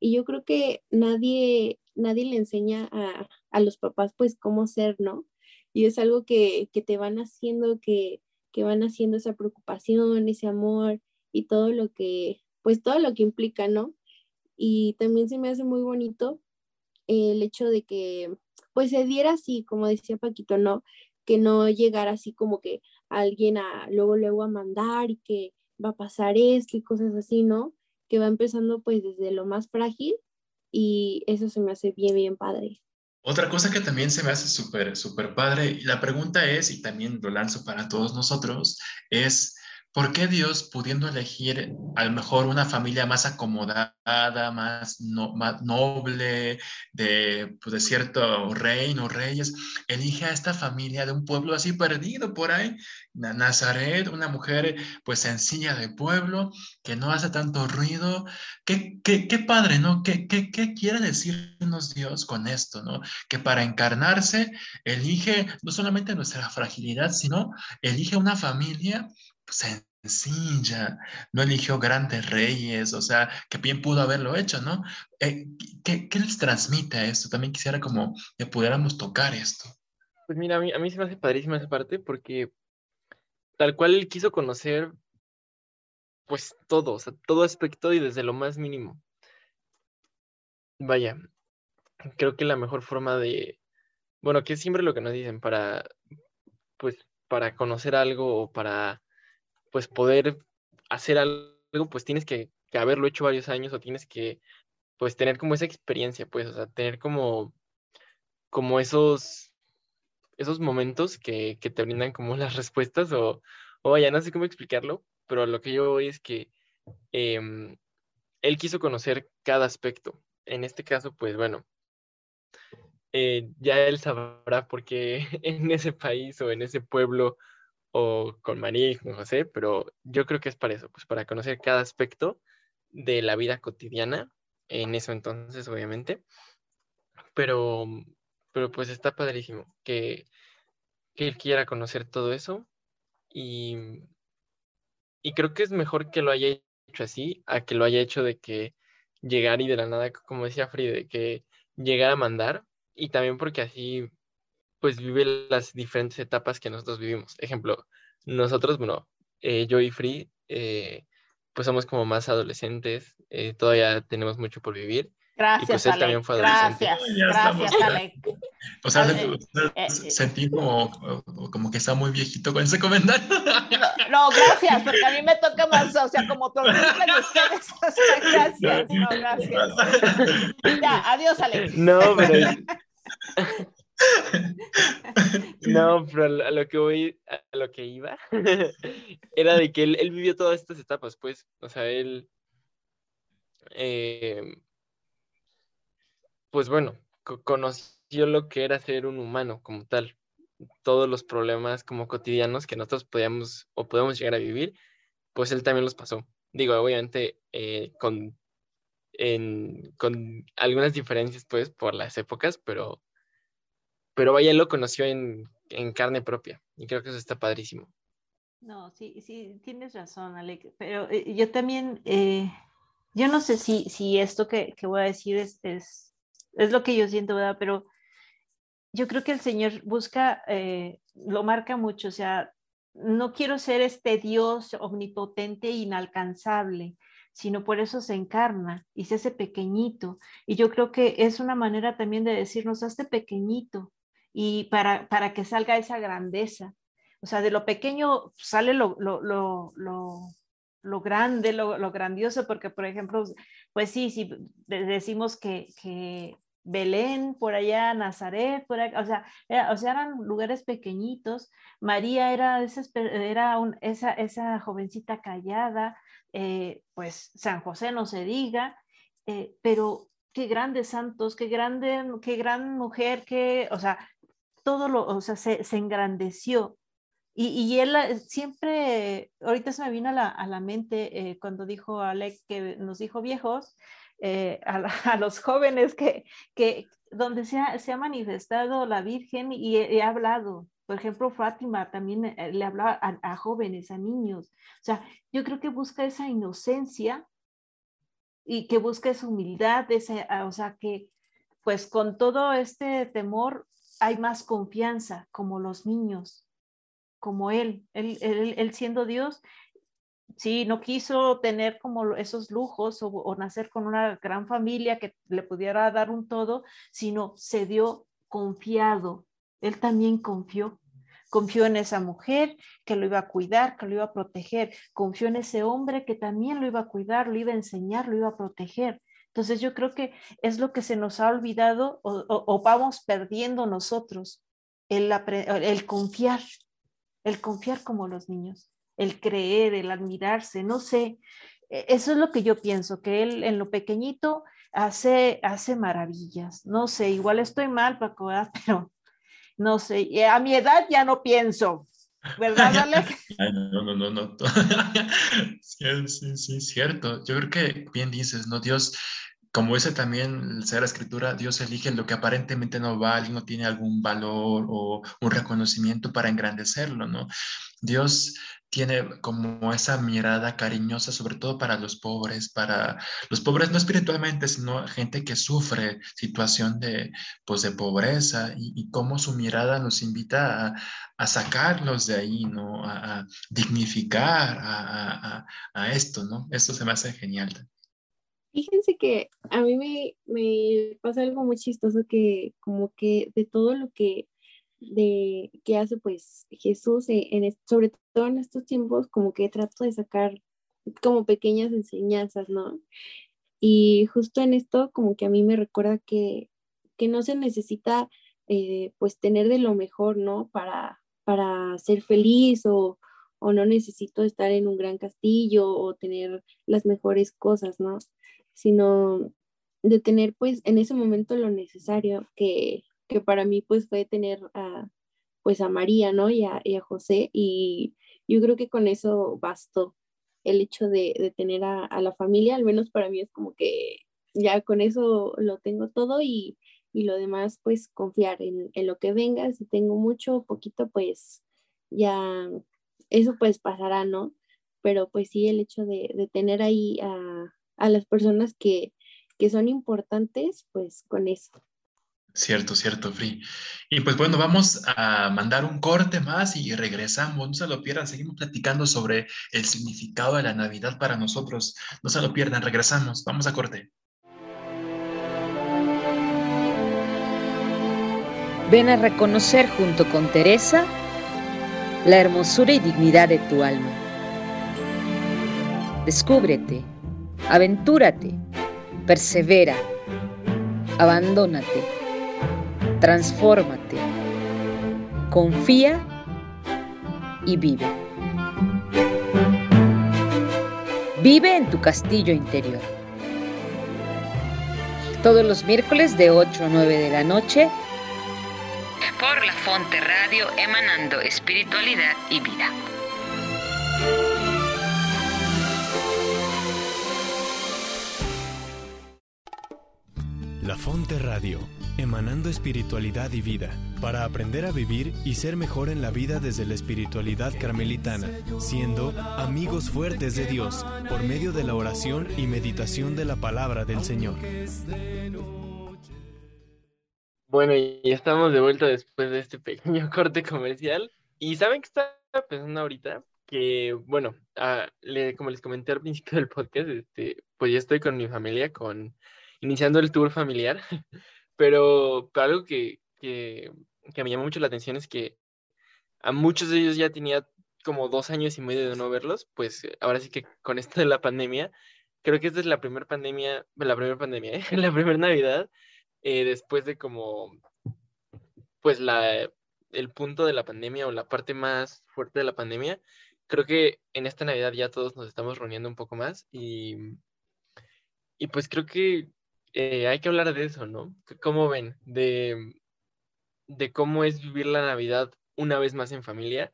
Y yo creo que nadie, nadie le enseña a, a los papás, pues, cómo ser, ¿no? y es algo que, que te van haciendo, que, que, van haciendo esa preocupación, ese amor y todo lo que, pues todo lo que implica, ¿no? Y también se me hace muy bonito el hecho de que, pues se diera así, como decía Paquito, ¿no? Que no llegara así como que alguien a luego, luego a mandar y que va a pasar esto y cosas así, ¿no? Que va empezando pues desde lo más frágil y eso se me hace bien, bien padre. Otra cosa que también se me hace súper, súper padre, y la pregunta es, y también lo lanzo para todos nosotros, es ¿Por qué Dios, pudiendo elegir a lo mejor una familia más acomodada, más, más noble, de, pues, de cierto reino, reyes, elige a esta familia de un pueblo así perdido por ahí? Nazaret, una mujer pues sencilla de pueblo, que no hace tanto ruido. Qué, qué, qué padre, ¿no? ¿Qué, ¿Qué, qué, quiere decirnos Dios con esto, ¿no? Que para encarnarse elige no solamente nuestra fragilidad, sino elige una familia sencilla, no eligió grandes reyes, o sea, que bien pudo haberlo hecho, ¿no? Eh, ¿qué, ¿qué, les transmite esto? También quisiera como que pudiéramos tocar esto. Pues mira, a mí, a mí se me hace padrísima esa parte porque tal cual él quiso conocer, pues todo, o sea, todo aspecto y desde lo más mínimo. Vaya, creo que la mejor forma de, bueno, que es siempre lo que nos dicen para, pues, para conocer algo o para pues poder hacer algo, pues tienes que, haberlo hecho varios años o tienes que, pues tener como esa experiencia, pues, o sea, tener como, como esos, esos momentos que, te brindan como las respuestas o, o vaya, no sé cómo explicarlo, pero lo que yo voy es que em, él quiso conocer cada aspecto. En este caso, pues bueno, eh, ya él sabrá por qué en ese país o en ese pueblo o con María y con José, pero yo creo que es para eso, pues para conocer cada aspecto de la vida cotidiana, en eso entonces, obviamente, pero, pero pues está padrísimo que, que él quiera conocer todo eso y, y creo que es mejor que lo haya hecho así a que lo haya hecho de que llegar y de la nada, como decía Frida, que llegar a mandar y también porque así pues vive las diferentes etapas que nosotros vivimos. Ejemplo, nosotros, bueno, eh, yo y Free, eh, pues somos como más adolescentes, eh, todavía tenemos mucho por vivir. Gracias, y pues él también fue adolescente. Gracias, gracias, Alec. O sea, sentí como, como que está muy viejito con ese comentario. No, gracias, porque a mí me toca más, o sea, como todo de ustedes. gracias, no, gracias. Ya, adiós, Alec. No, pero... No, pero a lo que voy, a lo que iba, era de que él, vivió todas estas etapas, pues, o sea, él, eh, pues bueno, conoció lo que era ser un humano como tal, todos los problemas como cotidianos que nosotros podíamos o podemos llegar a vivir, pues él también los pasó. Digo, obviamente eh, con, con algunas diferencias, pues, por las épocas, pero pero vaya, él lo conoció en, carne propia y creo que eso está padrísimo. No, sí, sí, tienes razón, Alec, pero eh, yo también, eh, yo no sé si, si esto que, voy a decir es, es, lo que yo siento, ¿verdad? Pero yo creo que el Señor busca, eh, lo marca mucho, o sea, no quiero ser este Dios omnipotente e inalcanzable, sino por eso se encarna y se hace pequeñito. Y yo creo que es una manera también de decirnos, hazte pequeñito, y para, para que salga esa grandeza. O sea, de lo pequeño sale lo, lo, lo, lo grande, lo, grandioso, porque, por ejemplo, pues sí, si decimos que, que Belén, por allá, Nazaret, por o, sea, o sea, eran lugares pequeñitos. María era, esa, esa jovencita callada, eh, pues San José no se diga, eh, pero qué grandes santos, qué grande, qué gran mujer, qué, o sea, todo lo, o sea, se, engrandeció. Y, y, él eh, siempre, ahorita se me vino a la, a la mente eh, cuando dijo Alec que nos dijo viejos, eh, a, los jóvenes que, que donde se ha, se ha manifestado la Virgen y he, hablado. Por ejemplo, Fátima también le hablaba a, a, jóvenes, a niños. O sea, yo creo que busca esa inocencia y que busca esa humildad, esa, o sea, que pues con todo este temor hay más confianza, como los niños, como él, él, siendo Dios, sí, no quiso tener como esos lujos o, nacer con una gran familia que le pudiera dar un todo, sino se dio confiado. Él también confió. Confió en esa mujer que lo iba a cuidar, que lo iba a proteger. Confió en ese hombre que también lo iba a cuidar, lo iba a enseñar, lo iba a proteger. Entonces yo creo que es lo que se nos ha olvidado o, vamos perdiendo nosotros, el, confiar, el confiar como los niños, el creer, el admirarse, no sé. E, eso es lo que yo pienso, que él en lo pequeñito hace, hace maravillas. No sé, igual estoy mal, Paco, pero no sé. A mi edad ya no pienso. ¿Verdad, Alex? no, no, no, no. sí, sí, sí, cierto. Yo creo que bien dices, ¿no? Dios, como dice también la Escritura, Dios elige lo que aparentemente no vale, no tiene algún valor o un reconocimiento para engrandecerlo, ¿no? Dios tiene como esa mirada cariñosa, sobre todo para los pobres, para los pobres no espiritualmente, sino gente que sufre situación de, pues, de pobreza y, cómo su mirada nos invita a, sacarlos de ahí, ¿no? A, dignificar a, esto, ¿no? Esto se me hace genial. Fíjense que a mí me, me pasa algo muy chistoso que como que de todo lo que de que hace pues Jesús e, en, sobre todo en estos tiempos como que trato de sacar como pequeñas enseñanzas, ¿no? Y justo en esto como que a mí me recuerda que, que no se necesita eh, pues tener de lo mejor, ¿no? Para, para ser feliz o, o no necesito estar en un gran castillo o tener las mejores cosas, ¿no? Sino de tener pues en ese momento lo necesario que, que para mí pues fue tener a pues a María, ¿no? Y a, y a José y yo creo que con eso bastó el hecho de, de tener a, a, la familia, al menos para mí es como que ya con eso lo tengo todo y, y lo demás pues confiar en, en, lo que venga, si tengo mucho o poquito pues ya eso pues pasará, ¿no? Pero pues sí el hecho de, de tener ahí a, a las personas que, que son importantes pues con eso. Cierto, cierto, Free. Y pues bueno, vamos a mandar un corte más y regresamos. No se lo pierdan, seguimos platicando sobre el significado de la Navidad para nosotros. No se lo pierdan, regresamos. Vamos a corte. Ven a reconocer junto con Teresa la hermosura y dignidad de tu alma. Descúbrete, aventúrate, persevera, abandónate transfórmate, confía y vive. Vive en tu castillo interior. Todos los miércoles de 8 a 9 de la noche por la Fonte Radio emanando espiritualidad y vida. La Fonte Radio emanando espiritualidad y vida, para aprender a vivir y ser mejor en la vida desde la espiritualidad carmelitana, siendo amigos fuertes de Dios por medio de la oración y meditación de la palabra del Señor. Bueno, y estamos de vuelta después de este pequeño corte comercial. Y saben que está pensando ahorita que, bueno, le, como les comenté al principio del podcast, este, pues ya estoy con mi familia, con iniciando el tour familiar. Pero, algo que, que, que, me llama mucho la atención es que a muchos de ellos ya tenía como dos años y medio de no verlos, pues ahora sí que con esto de la pandemia, creo que esta es la primera pandemia, la primera pandemia, ¿eh? la primera Navidad, eh, después de como, pues la, el punto de la pandemia o la parte más fuerte de la pandemia, creo que en esta Navidad ya todos nos estamos reuniendo un poco más y, y pues creo que eh, hay que hablar de eso, ¿no? ¿Cómo ven? De, cómo es vivir la Navidad una vez más en familia,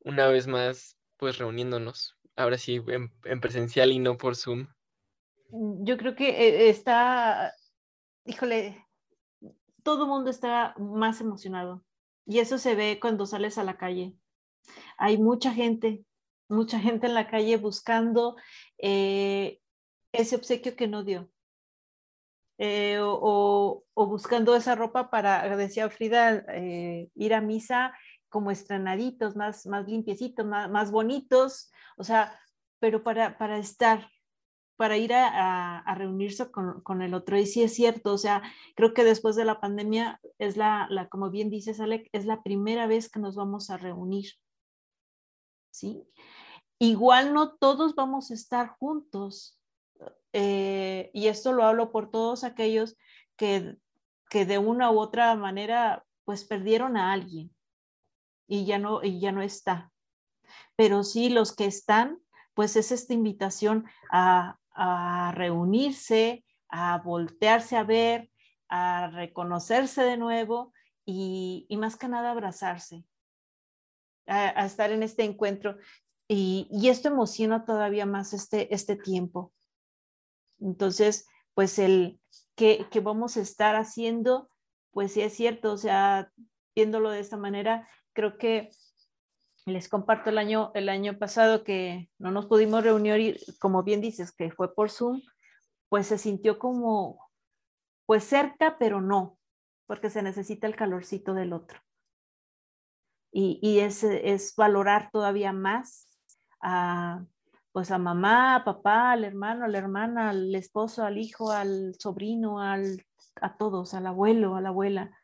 una vez más, pues reuniéndonos, ahora sí, en, en presencial y no por Zoom. Mm, yo creo que eh, está, híjole, todo el mundo está más emocionado y eso se ve cuando sales a la calle. Hay mucha gente, mucha gente en la calle buscando eh, ese obsequio que no dio. Eh, o, buscando esa ropa para, decía Frida, eh, ir a misa como estrenaditos, más, más limpiecitos, más, más bonitos, o sea, pero para, para estar, para ir a reunirse con, con, el otro. Y sí es cierto, o sea, creo que después de la pandemia es la, la, como bien dices, Alec, es la primera vez que nos vamos a reunir. ¿Sí? Igual no todos vamos a estar juntos, eh, y esto lo hablo por todos aquellos que, que de una u otra manera pues perdieron a alguien y ya no, y ya no está. Pero sí los que están, pues es esta invitación a, a reunirse, a voltearse a ver, a reconocerse de nuevo y, y más que nada abrazarse, a, a estar en este encuentro. Y, y, esto emociona todavía más este, este tiempo, entonces, pues el que, que vamos a estar haciendo, pues sí es cierto, o sea, viéndolo de esta manera, creo que les comparto el año, el año pasado que no nos pudimos reunir, como bien dices, que fue por Zoom, pues se sintió como, pues cerca, pero no, porque se necesita el calorcito del otro. Y, y es, es, valorar todavía más a, pues a mamá, a papá, al hermano, a la hermana, al esposo, al hijo, al sobrino, al, a todos, al abuelo, a la abuela.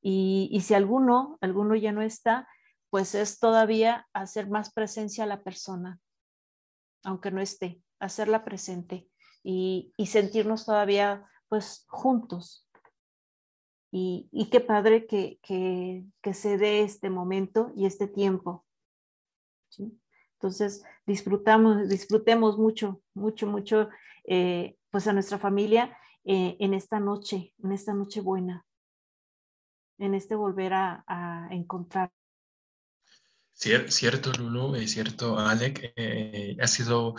Y, y, si alguno, alguno ya no está, pues es todavía hacer más presencia a la persona, aunque no esté, hacerla presente y, y sentirnos todavía pues juntos. Y, y qué padre que, que, que, se dé este momento y este tiempo. ¿sí? Entonces, disfrutamos, disfrutemos mucho, mucho, mucho, eh, pues a nuestra familia eh, en esta noche, en esta noche buena, en este volver a, a encontrar. Cierto, Lulu, es cierto, Alec, eh, ha sido,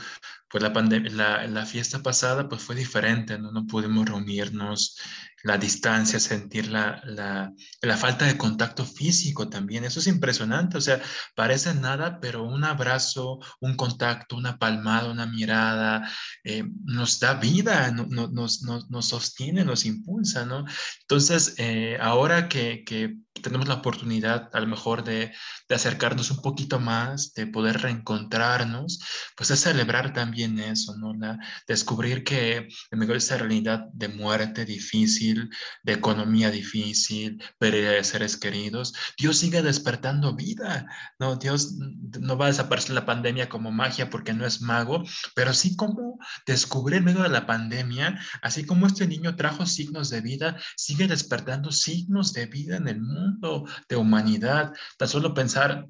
pues la, la, la, fiesta pasada pues fue diferente, ¿no? no pudimos reunirnos, la distancia, sentir la, la, la, falta de contacto físico también, eso es impresionante, o sea, parece nada, pero un abrazo, un contacto, una palmada, una mirada, eh, nos da vida, no, nos, nos, nos, sostiene, nos impulsa, ¿no? Entonces, eh, ahora que, que tenemos la oportunidad a lo mejor de, de, acercarnos un poquito más, de poder reencontrarnos, pues es celebrar también eso, ¿no? La, descubrir que en medio de esa realidad de muerte difícil, de economía difícil, pérdida de seres queridos, Dios sigue despertando vida, ¿no? Dios no va a desaparecer la pandemia como magia porque no es mago, pero sí como descubrir en medio de la pandemia, así como este niño trajo signos de vida, sigue despertando signos de vida en el mundo de humanidad. Tan solo pensar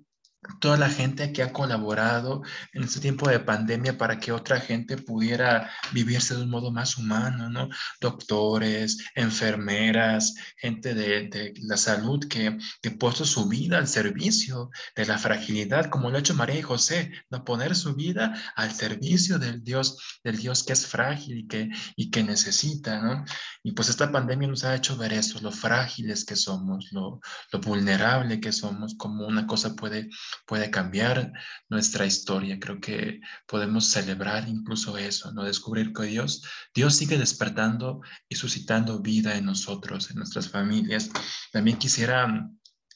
toda la gente que ha colaborado en este tiempo de pandemia para que otra gente pudiera vivirse de un modo más humano, ¿no? Doctores, enfermeras, gente de, la salud que, que puesto su vida al servicio de la fragilidad, como lo ha hecho María y José, ¿no? Poner su vida al servicio del Dios, del Dios que es frágil y que, y que necesita, ¿no? Y pues esta pandemia nos ha hecho ver eso, lo frágiles que somos, lo, lo vulnerable que somos, como una cosa puede puede cambiar nuestra historia. Creo que podemos celebrar incluso eso, ¿no? Descubrir que Dios, Dios sigue despertando y suscitando vida en nosotros, en nuestras familias. También quisiera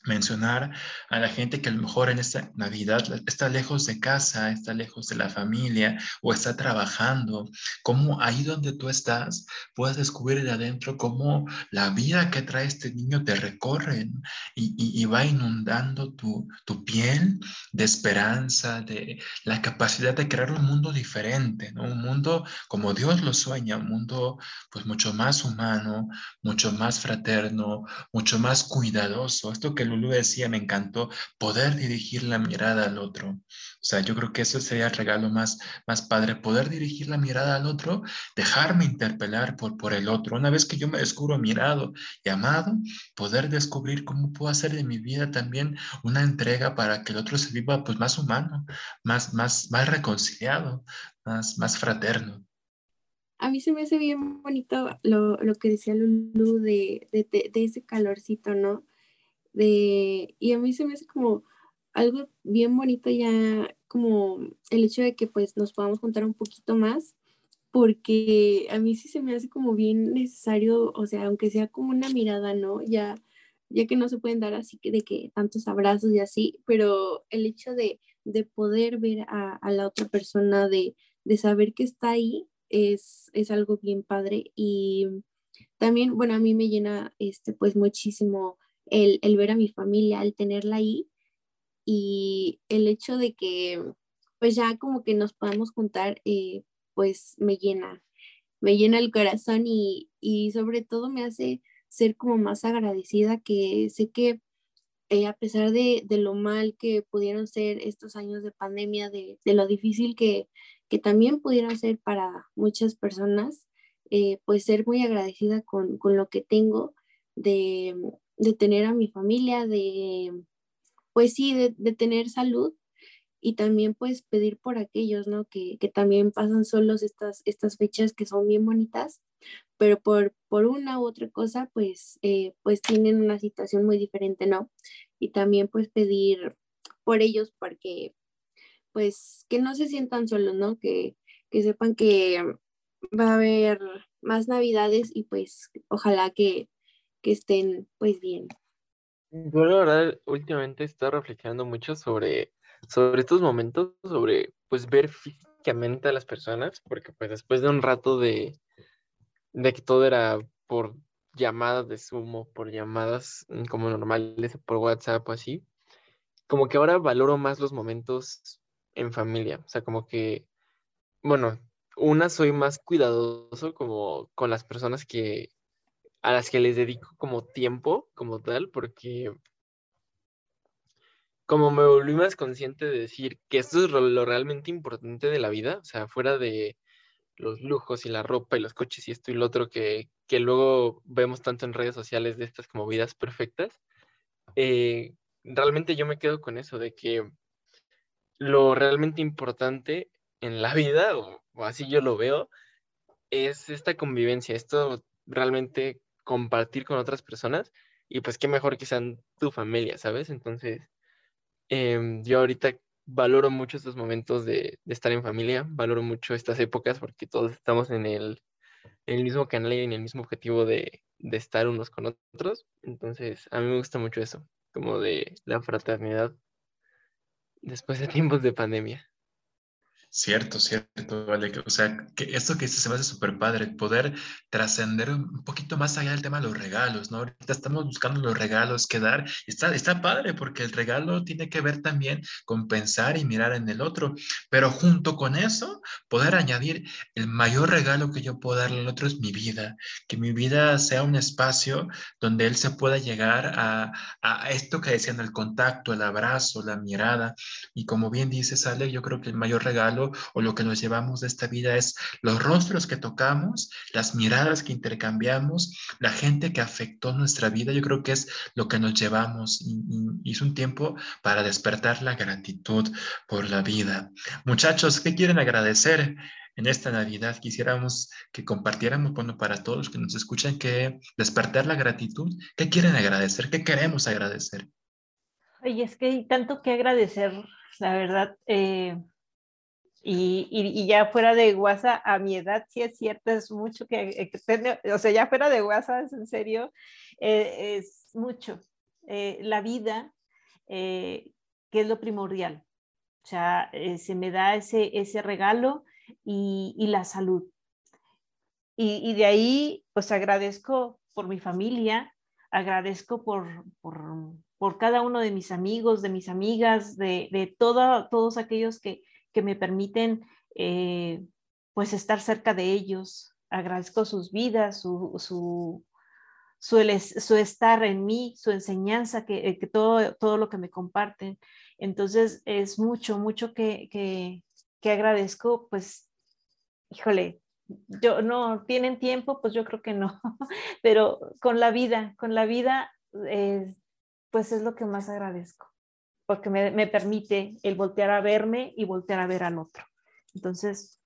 mencionar a la gente que a lo mejor en esta Navidad está lejos de casa, está lejos de la familia o está trabajando, cómo ahí donde tú estás puedes descubrir de adentro cómo la vida que trae este niño te recorre y, va inundando tu, tu, piel de esperanza, de la capacidad de crear un mundo diferente, ¿no? un mundo como Dios lo sueña, un mundo pues mucho más humano, mucho más fraterno, mucho más cuidadoso. Esto que Lulu decía, me encantó poder dirigir la mirada al otro. O sea, yo creo que eso sería el regalo más, más padre, poder dirigir la mirada al otro, dejarme interpelar por, por el otro. Una vez que yo me descubro mirado y amado, poder descubrir cómo puedo hacer de mi vida también una entrega para que el otro se viva pues más humano, más, más, más reconciliado, más, más fraterno. A mí se me hace bien bonito lo, lo que decía Lulu de, de, de ese calorcito, ¿no? Y a mí se me hace como algo bien bonito ya como el hecho de que pues nos podamos juntar un poquito más, porque a mí sí se me hace como bien necesario, o sea, aunque sea como una mirada, ¿no? Ya, ya que no se pueden dar así que de que tantos abrazos y así, pero el hecho de, de poder ver a, a, la otra persona, de, de saber que está ahí, es, es algo bien padre y también, bueno, a mí me llena este pues muchísimo el, ver a mi familia, el tenerla ahí y el hecho de que pues ya como que nos podamos juntar, eh, pues me llena, me llena el corazón y, sobre todo me hace ser como más agradecida que sé que eh, a pesar de, lo mal que pudieron ser estos años de pandemia, de, lo difícil que, también pudieron ser para muchas personas, eh, pues ser muy agradecida con, con, lo que tengo, de, de tener a mi familia, de, pues sí, de, tener salud y también pues pedir por aquellos, ¿no? Que, también pasan solos estas, estas fechas que son bien bonitas, pero por, por una u otra cosa, pues, eh, pues tienen una situación muy diferente, ¿no? Y también pues pedir por ellos porque, pues, que no se sientan solos, ¿no? Que, que sepan que va a haber más navidades y pues ojalá que que estén pues bien. Yo la verdad últimamente estoy reflexionando mucho sobre, sobre estos momentos, sobre pues ver físicamente a las personas, porque pues después de un rato de, de que todo era por llamadas de Zoom por llamadas mm, como normales por WhatsApp o así, como que ahora valoro más los momentos en familia, o sea, como que, bueno, una soy más cuidadoso como con las personas que, a las que les dedico como tiempo como tal, porque como me volví más consciente de decir que esto es lo, realmente importante de la vida, o sea, fuera de los lujos y la ropa y los coches y esto y lo otro que, que luego vemos tanto en redes sociales de estas como vidas perfectas, eh, realmente yo me quedo con eso, de que lo realmente importante en la vida, o, o así yo lo veo, es esta convivencia, esto realmente compartir con otras personas y pues qué mejor que sean tu familia, ¿sabes? Entonces, Em, yo ahorita valoro mucho estos momentos de, estar en familia, valoro mucho estas épocas porque todos estamos en el, mismo canal y en el mismo objetivo de, de, estar unos con otros. Entonces, a mí me gusta mucho eso, como de la fraternidad después de tiempos de pandemia. Cierto, cierto, vale. O sea, que esto que dice se me hace súper padre, poder trascender un poquito más allá del tema de los regalos, ¿no? Ahorita estamos buscando los regalos que dar. Está, está padre porque el regalo tiene que ver también con pensar y mirar en el otro, pero junto con eso, poder añadir el mayor regalo que yo puedo darle al otro es mi vida, que mi vida sea un espacio donde él se pueda llegar a, a esto que decían, el contacto, el abrazo, la mirada. Y como bien dice Sale, yo creo que el mayor regalo o lo que nos llevamos de esta vida es los rostros que tocamos, las miradas que intercambiamos, la gente que afectó nuestra vida. Yo creo que es lo que nos llevamos y, es un tiempo para despertar la gratitud por la vida. Muchachos, ¿qué quieren agradecer? en esta Navidad quisiéramos que compartiéramos, bueno, para todos los que nos escuchan, que despertar la gratitud, ¿qué quieren agradecer? ¿Qué queremos agradecer? Oye, es que hay tanto que agradecer, la verdad. Eh, y, y, ya fuera de WhatsApp, a mi edad sí es cierto, es mucho que, que o sea, ya fuera de WhatsApp, es en serio, eh, es mucho. Eh, la vida, eh, que es lo primordial. O sea, se me da ese, ese regalo y, y la salud. Y, y, de ahí, pues agradezco por mi familia, agradezco por, por, por, cada uno de mis amigos, de mis amigas, de, de todo, todos aquellos que, que me permiten eh, pues estar cerca de ellos. Agradezco sus vidas, su, su, su, estar en mí, su enseñanza, que, eh, que, todo, todo lo que me comparten. Entonces es mucho, mucho que, que, que agradezco, pues, híjole, yo no, ¿tienen tiempo? Pues yo creo que no, pero con la vida, con la vida, eh, pues es lo que más agradezco porque me, permite el voltear a verme y voltear a ver al otro. Entonces,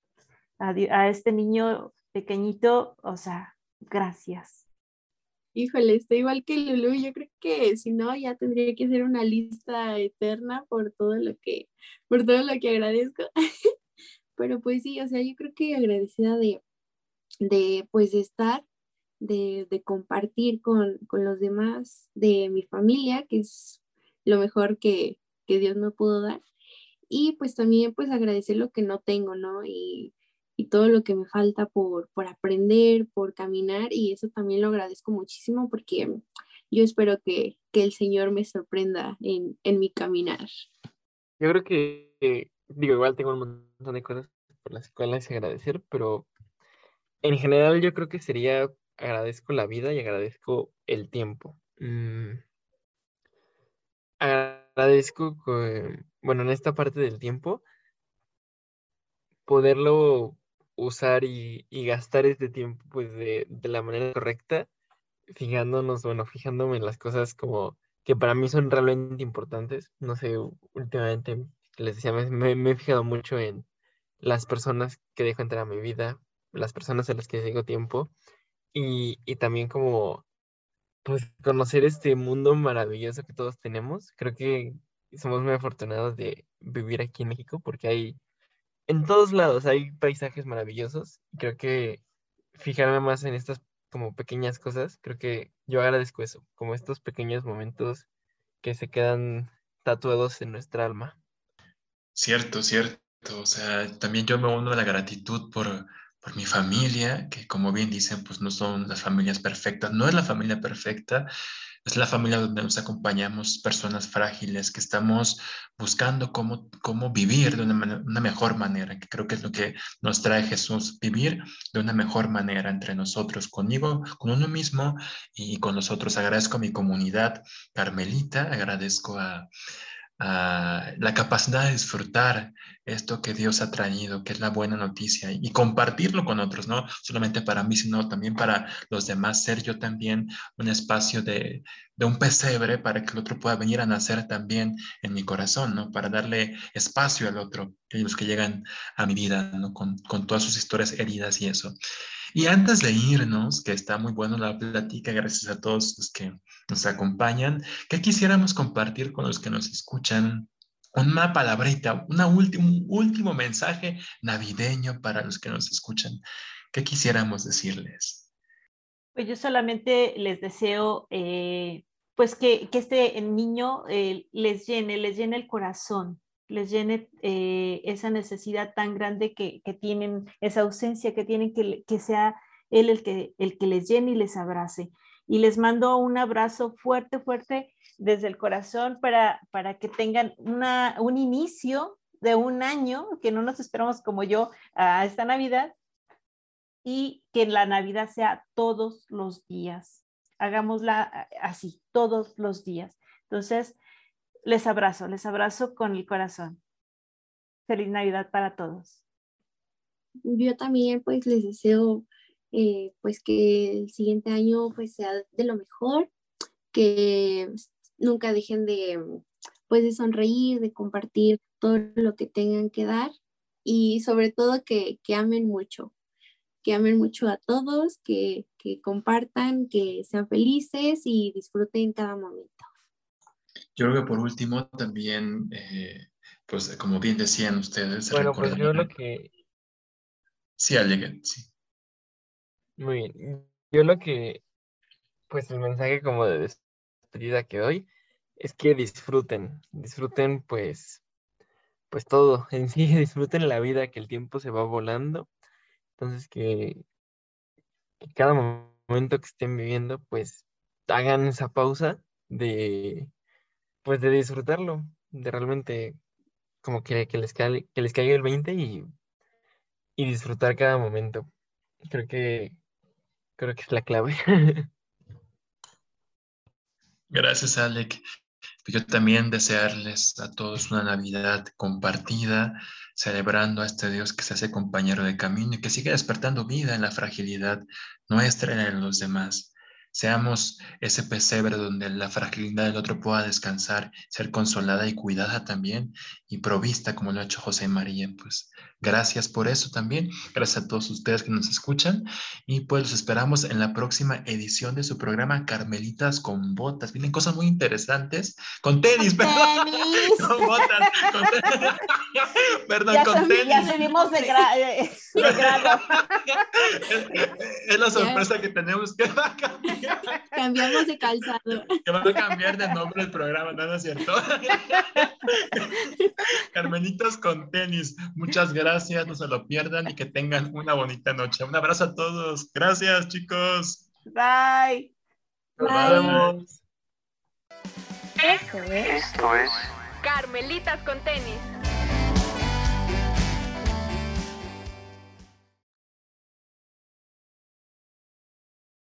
a, este niño pequeñito, o sea, gracias. Híjole, estoy igual que Lulu. Yo creo que si no, ya tendría que hacer una lista eterna por todo lo que, por todo lo que agradezco. Pero pues sí, o sea, yo creo que agradecida de, de pues de estar, de, de compartir con, con, los demás, de mi familia, que es lo mejor que, Dios me pudo dar. Y pues también pues agradecer lo que no tengo, ¿no? Y, todo lo que me falta por, por aprender, por caminar, y eso también lo agradezco muchísimo porque yo espero que, el Señor me sorprenda en, mi caminar. Yo creo que, digo, igual tengo un montón de cosas por las cuales agradecer, pero en general yo creo que sería agradezco la vida y agradezco el tiempo. Mm, agradezco, bueno, en esta parte del tiempo, poderlo usar y, gastar este tiempo pues de, la manera correcta, fijándonos, bueno, fijándome en las cosas como que para mí son realmente importantes. No sé, últimamente, les decía, me, me he fijado mucho en las personas que dejo entrar a mi vida, las personas a las que dedico tiempo y, y también como pues conocer este mundo maravilloso que todos tenemos. Creo que somos muy afortunados de vivir aquí en México porque hay, en todos lados hay paisajes maravillosos. Creo que fijarme más en estas como pequeñas cosas, creo que yo agradezco eso, como estos pequeños momentos que se quedan tatuados en nuestra alma. Cierto, cierto. O sea, también yo me uno a la gratitud por por mi familia, que como bien dicen, pues no son las familias perfectas, no es la familia perfecta, es la familia donde nos acompañamos personas frágiles, que estamos buscando cómo, cómo vivir de una, una, mejor manera, que creo que es lo que nos trae Jesús, vivir de una mejor manera entre nosotros, conmigo, con uno mismo y con los otros. Agradezco a mi comunidad carmelita, agradezco a, la capacidad de disfrutar esto que Dios ha traído, que es la buena noticia, y compartirlo con otros, no solamente para mí, sino también para los demás, ser yo también un espacio de, de un pesebre para que el otro pueda venir a nacer también en mi corazón, ¿no? Para darle espacio al otro, aquellos que llegan a mi vida, ¿no? Con, con todas sus historias heridas y eso. Y antes de irnos, que está muy bueno la plática, gracias a todos los que nos acompañan, ¿qué quisiéramos compartir con los que nos escuchan? Una palabrita, una un último mensaje navideño para los que nos escuchan. ¿Qué quisiéramos decirles? Pues yo solamente les deseo eh, pues que, que, este niño eh, les llene, les llene el corazón, les llene eh, esa necesidad tan grande que, que, tienen, esa ausencia que tienen, que, que sea él el que, el que les llene y les abrace. Y les mando un abrazo fuerte, fuerte desde el corazón para, para que tengan una, un inicio de un año, que no nos esperamos como yo a esta Navidad, y que la Navidad sea todos los días. Hagámosla así, todos los días. Entonces, les abrazo, les abrazo con el corazón. Feliz Navidad para todos. Yo también pues les deseo eh, pues que el siguiente año pues sea de lo mejor, que nunca dejen de pues de sonreír, de compartir todo lo que tengan que dar y sobre todo que, que amen mucho, que amen mucho a todos, que, que compartan, que sean felices y disfruten cada momento. Yo creo que por último también, eh, pues como bien decían ustedes. Bueno, pues yo lo que... Sí, Alleguen, sí. Muy bien. Yo lo que, pues el mensaje como de despedida que doy es que disfruten, disfruten pues, pues todo en sí, disfruten la vida, que el tiempo se va volando. Entonces que, que cada momento que estén viviendo, pues hagan esa pausa de pues de disfrutarlo, de realmente como que, les, caiga, que les caiga el 20 y, y disfrutar cada momento. Creo que, creo que es la clave. Gracias, Alec. Yo también desearles a todos una Navidad compartida, celebrando a este Dios que se hace compañero de camino y que sigue despertando vida en la fragilidad nuestra y en los demás. Seamos ese pesebre donde la fragilidad del otro pueda descansar, ser consolada y cuidada también y provista como lo ha hecho José María. Pues gracias por eso también. Gracias a todos ustedes que nos escuchan y pues los esperamos en la próxima edición de su programa Carmelitas con botas. Vienen cosas muy interesantes con tenis, perdón. Tenis. Con botas. perdón, ya con tenis. Ya subimos de, grado. es, la sorpresa que tenemos que va a cambiar. Cambiamos de calzado. Que va a cambiar de nombre el programa, ¿no, ¿No es cierto? Carmelitas con tenis. Muchas gracias, no se lo pierdan y que tengan una bonita noche. Un abrazo a todos. Gracias, chicos. Bye. Bye. Esto es. Esto es. Carmelitas con tenis.